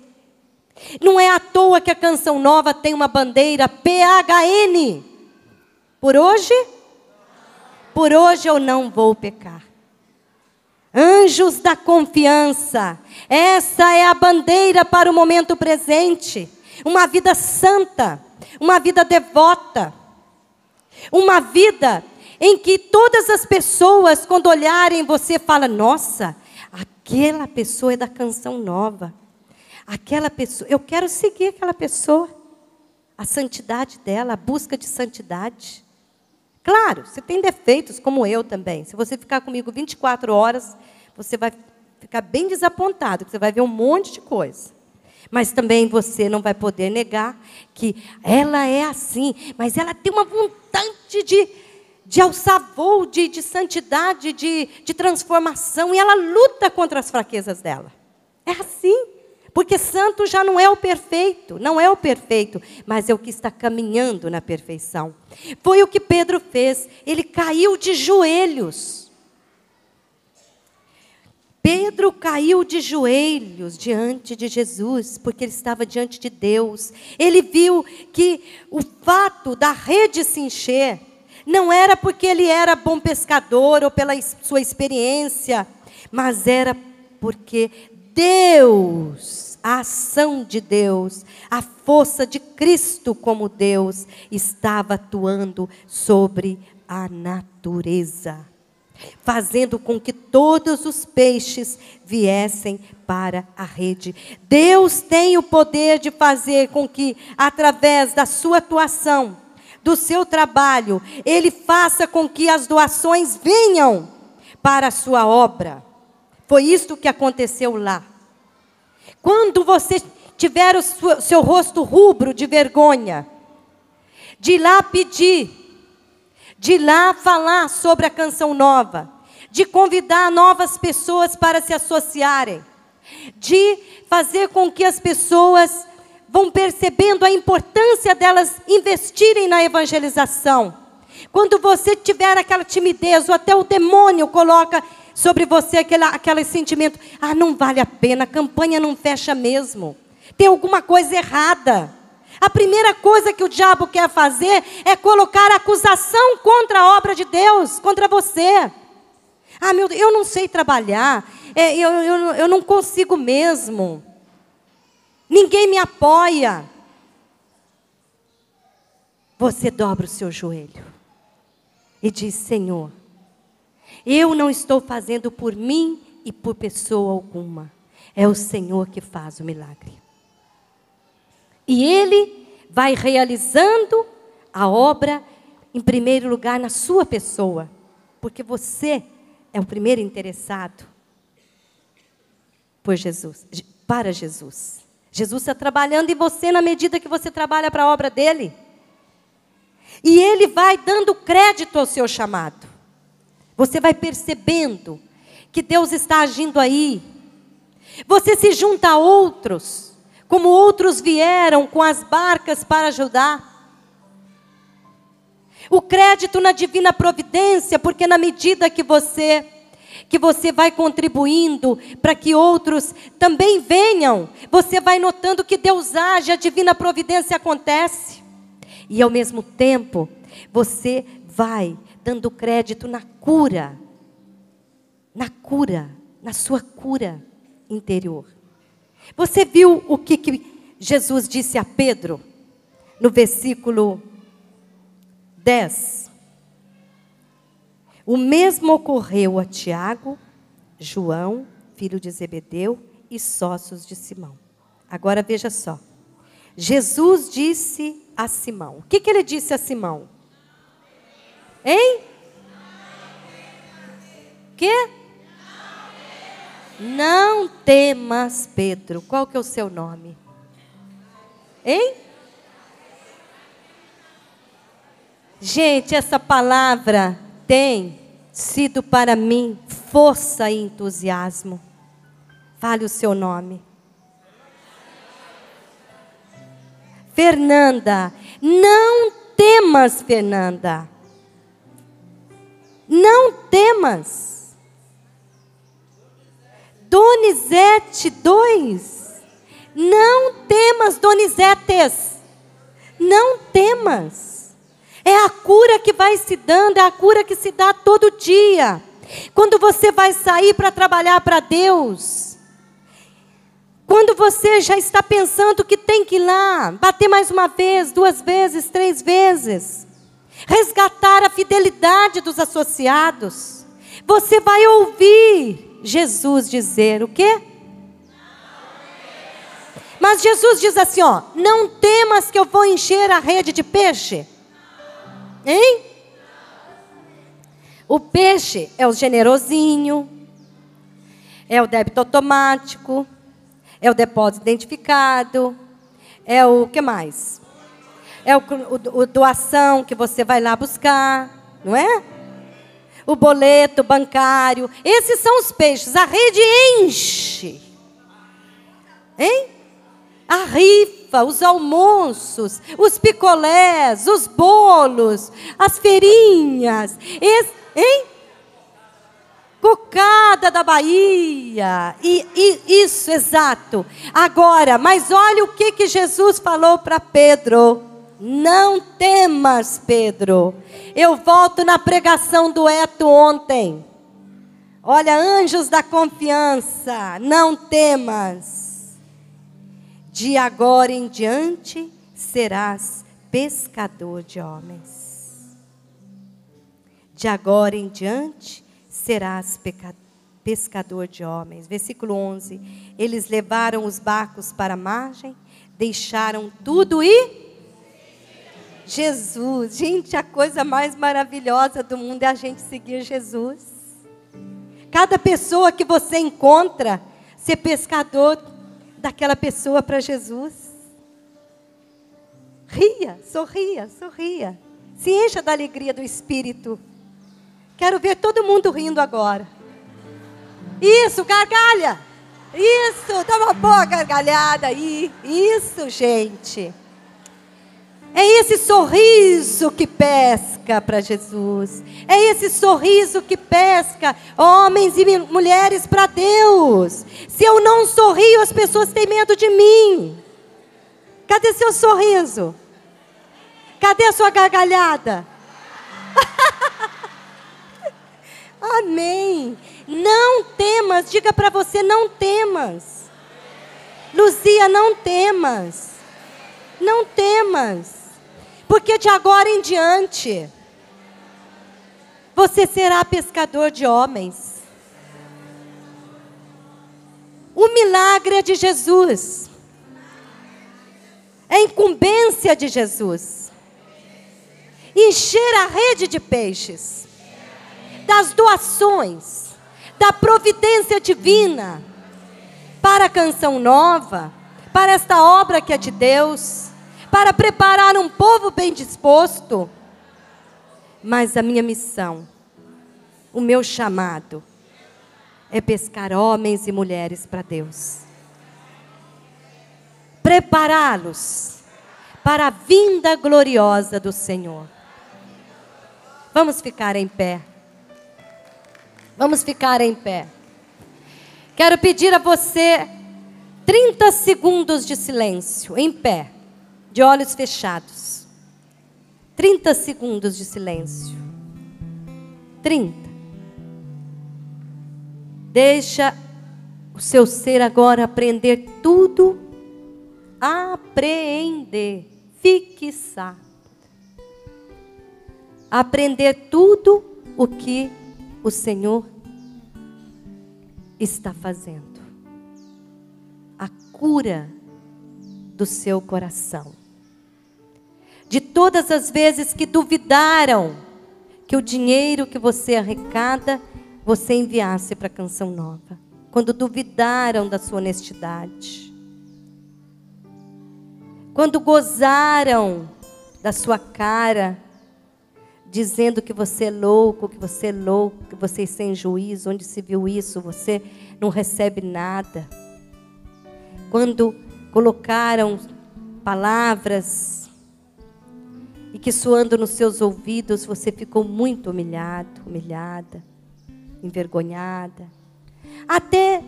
Não é à toa que a canção nova tem uma bandeira PHN. Por hoje? Por hoje eu não vou pecar. Anjos da confiança. Essa é a bandeira para o momento presente. Uma vida santa, uma vida devota. Uma vida em que todas as pessoas, quando olharem você, falam: Nossa, aquela pessoa é da canção nova. Aquela pessoa, eu quero seguir aquela pessoa. A santidade dela, a busca de santidade. Claro, você tem defeitos, como eu também. Se você ficar comigo 24 horas, você vai ficar bem desapontado, você vai ver um monte de coisa. Mas também você não vai poder negar que ela é assim, mas ela tem uma vontade de, de alçar voo, de, de santidade, de, de transformação, e ela luta contra as fraquezas dela. É assim. Porque santo já não é o perfeito, não é o perfeito, mas é o que está caminhando na perfeição. Foi o que Pedro fez, ele caiu de joelhos. Pedro caiu de joelhos diante de Jesus, porque ele estava diante de Deus. Ele viu que o fato da rede se encher não era porque ele era bom pescador ou pela sua experiência, mas era porque Deus, a ação de Deus, a força de Cristo como Deus estava atuando sobre a natureza fazendo com que todos os peixes viessem para a rede. Deus tem o poder de fazer com que, através da sua atuação, do seu trabalho, Ele faça com que as doações venham para a sua obra. Foi isso que aconteceu lá. Quando você tiver o seu rosto rubro de vergonha, de lá pedir de lá falar sobre a canção nova, de convidar novas pessoas para se associarem, de fazer com que as pessoas vão percebendo a importância delas investirem na evangelização. Quando você tiver aquela timidez, ou até o demônio coloca sobre você aquele, aquele sentimento: ah, não vale a pena, a campanha não fecha mesmo, tem alguma coisa errada. A primeira coisa que o diabo quer fazer é colocar acusação contra a obra de Deus, contra você. Ah, meu Deus, eu não sei trabalhar, é, eu, eu, eu não consigo mesmo. Ninguém me apoia. Você dobra o seu joelho e diz: Senhor, eu não estou fazendo por mim e por pessoa alguma. É o Senhor que faz o milagre. E Ele vai realizando a obra, em primeiro lugar, na sua pessoa, porque você é o primeiro interessado por Jesus, para Jesus. Jesus está trabalhando em você na medida que você trabalha para a obra dele. E ele vai dando crédito ao seu chamado. Você vai percebendo que Deus está agindo aí. Você se junta a outros como outros vieram com as barcas para ajudar. O crédito na divina providência, porque na medida que você que você vai contribuindo para que outros também venham. Você vai notando que Deus age, a divina providência acontece. E ao mesmo tempo, você vai dando crédito na cura. Na cura, na sua cura interior. Você viu o que, que Jesus disse a Pedro no versículo 10? O mesmo ocorreu a Tiago, João, filho de Zebedeu, e sócios de Simão. Agora veja só. Jesus disse a Simão: O que, que ele disse a Simão? Hein? Que? Não temas, Pedro. Qual que é o seu nome? Hein? Gente, essa palavra tem sido para mim força e entusiasmo. Fale o seu nome. Fernanda, não temas, Fernanda. Não temas. Donizete 2. Não temas, Donizetes. Não temas. É a cura que vai se dando, é a cura que se dá todo dia. Quando você vai sair para trabalhar para Deus, quando você já está pensando que tem que ir lá, bater mais uma vez, duas vezes, três vezes, resgatar a fidelidade dos associados, você vai ouvir Jesus dizer o quê? Mas Jesus diz assim, ó, não temas que eu vou encher a rede de peixe. Hein? O peixe é o generosinho, é o débito automático, é o depósito identificado, é o que mais? É o, o, o doação que você vai lá buscar, não é? O boleto bancário. Esses são os peixes. A rede enche. Hein? A rifa os almoços, os picolés, os bolos, as feirinhas, esse, hein? Cocada da Bahia. E, e, isso, exato. Agora, mas olha o que, que Jesus falou para Pedro. Não temas, Pedro. Eu volto na pregação do Eto ontem. Olha, anjos da confiança, não temas. De agora em diante serás pescador de homens. De agora em diante serás pescador de homens. Versículo 11. Eles levaram os barcos para a margem, deixaram tudo e. Jesus, gente, a coisa mais maravilhosa do mundo é a gente seguir Jesus. Cada pessoa que você encontra, ser pescador daquela pessoa para Jesus. Ria, sorria, sorria. Se encha da alegria do Espírito. Quero ver todo mundo rindo agora. Isso, gargalha. Isso, dá uma boa gargalhada aí. Isso, gente. É esse sorriso que pesca para Jesus. É esse sorriso que pesca homens e mulheres para Deus. Se eu não sorrio, as pessoas têm medo de mim. Cadê seu sorriso? Cadê a sua gargalhada? Amém. Não temas, diga para você, não temas. Luzia, não temas. Não temas. Porque de agora em diante, você será pescador de homens. O milagre é de Jesus. É incumbência de Jesus. Encher a rede de peixes, das doações, da providência divina, para a canção nova, para esta obra que é de Deus para preparar um povo bem disposto. Mas a minha missão, o meu chamado, é pescar homens e mulheres para Deus. Prepará-los para a vinda gloriosa do Senhor. Vamos ficar em pé. Vamos ficar em pé. Quero pedir a você 30 segundos de silêncio, em pé, de olhos fechados. 30 segundos de silêncio. 30. Deixa o seu ser agora aprender tudo. Apreender. Fixar. Aprender tudo o que o Senhor está fazendo. A cura do seu coração. De todas as vezes que duvidaram que o dinheiro que você arrecada, você enviasse para a canção nova. Quando duvidaram da sua honestidade. Quando gozaram da sua cara, dizendo que você é louco, que você é louco, que você é sem juízo, onde se viu isso, você não recebe nada. Quando colocaram palavras e que soando nos seus ouvidos você ficou muito humilhado, humilhada, envergonhada. Até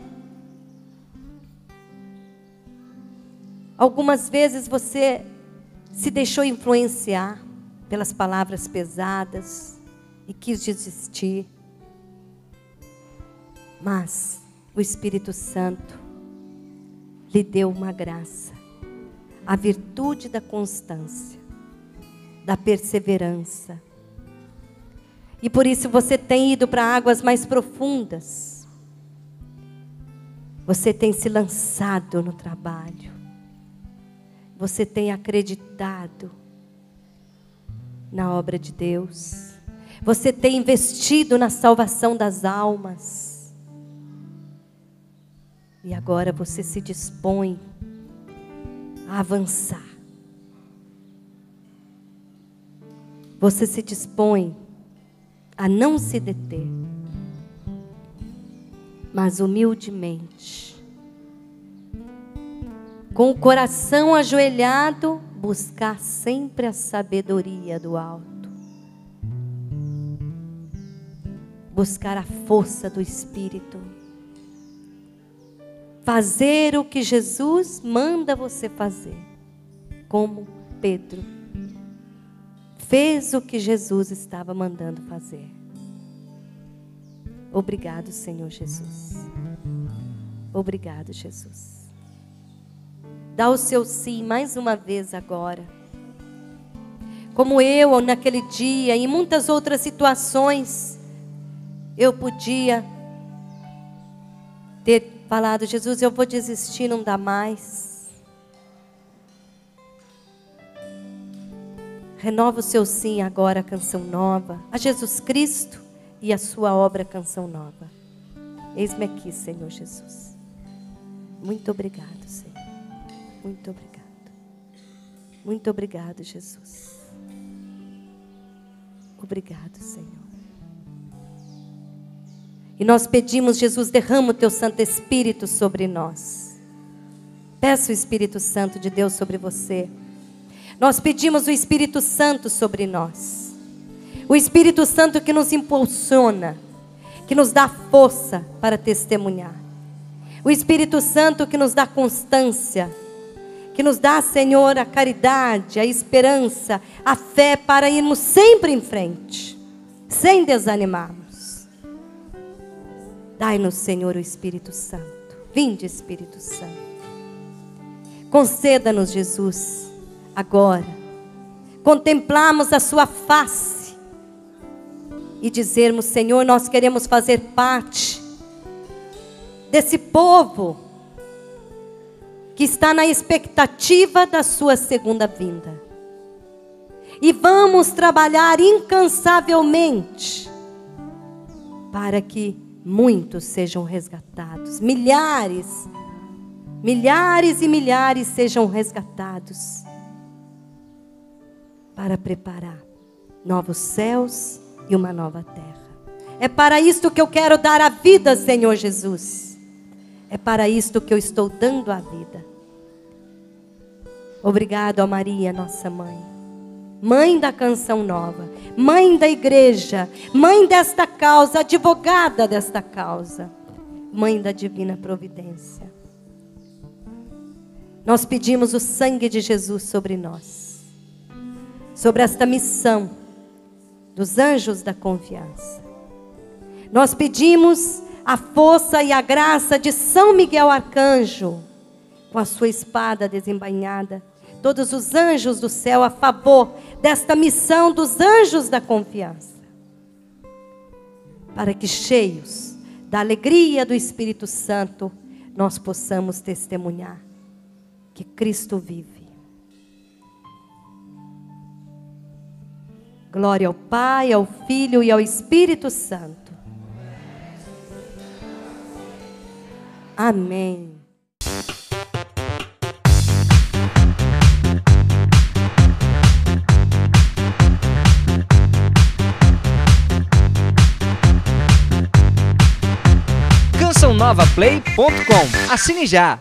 algumas vezes você se deixou influenciar pelas palavras pesadas e quis desistir. Mas o Espírito Santo lhe deu uma graça, a virtude da constância, da perseverança. E por isso você tem ido para águas mais profundas. Você tem se lançado no trabalho. Você tem acreditado na obra de Deus. Você tem investido na salvação das almas. E agora você se dispõe a avançar. Você se dispõe a não se deter, mas humildemente, com o coração ajoelhado, buscar sempre a sabedoria do alto, buscar a força do Espírito, fazer o que Jesus manda você fazer, como Pedro fez o que Jesus estava mandando fazer. Obrigado, Senhor Jesus. Obrigado, Jesus. Dá o seu sim mais uma vez agora. Como eu, naquele dia, em muitas outras situações, eu podia ter falado: Jesus, eu vou desistir, não dá mais. Renova o seu sim agora, canção nova, a Jesus Cristo e a sua obra, canção nova. Eis-me aqui, Senhor Jesus. Muito obrigado, Senhor. Muito obrigado. Muito obrigado, Jesus. Obrigado, Senhor. E nós pedimos, Jesus, derrama o teu Santo Espírito sobre nós. Peça o Espírito Santo de Deus sobre você. Nós pedimos o Espírito Santo sobre nós. O Espírito Santo que nos impulsiona, que nos dá força para testemunhar. O Espírito Santo que nos dá constância que nos dá, Senhor, a caridade, a esperança, a fé para irmos sempre em frente, sem desanimarmos. Dai-nos, Senhor, o Espírito Santo. Vinde, Espírito Santo. Conceda-nos, Jesus, agora, contemplarmos a Sua face e dizermos: Senhor, nós queremos fazer parte desse povo que está na expectativa da sua segunda vinda. E vamos trabalhar incansavelmente para que muitos sejam resgatados, milhares, milhares e milhares sejam resgatados para preparar novos céus e uma nova terra. É para isto que eu quero dar a vida, Senhor Jesus. É para isto que eu estou dando a vida. Obrigado a Maria, nossa mãe. Mãe da canção nova. Mãe da igreja, mãe desta causa, advogada desta causa, mãe da divina providência. Nós pedimos o sangue de Jesus sobre nós, sobre esta missão dos anjos da confiança. Nós pedimos a força e a graça de São Miguel Arcanjo, com a sua espada desembainhada, todos os anjos do céu a favor desta missão dos anjos da confiança. Para que, cheios da alegria do Espírito Santo, nós possamos testemunhar que Cristo vive. Glória ao Pai, ao Filho e ao Espírito Santo. Amém. cançãonovaplay.com. Assine já!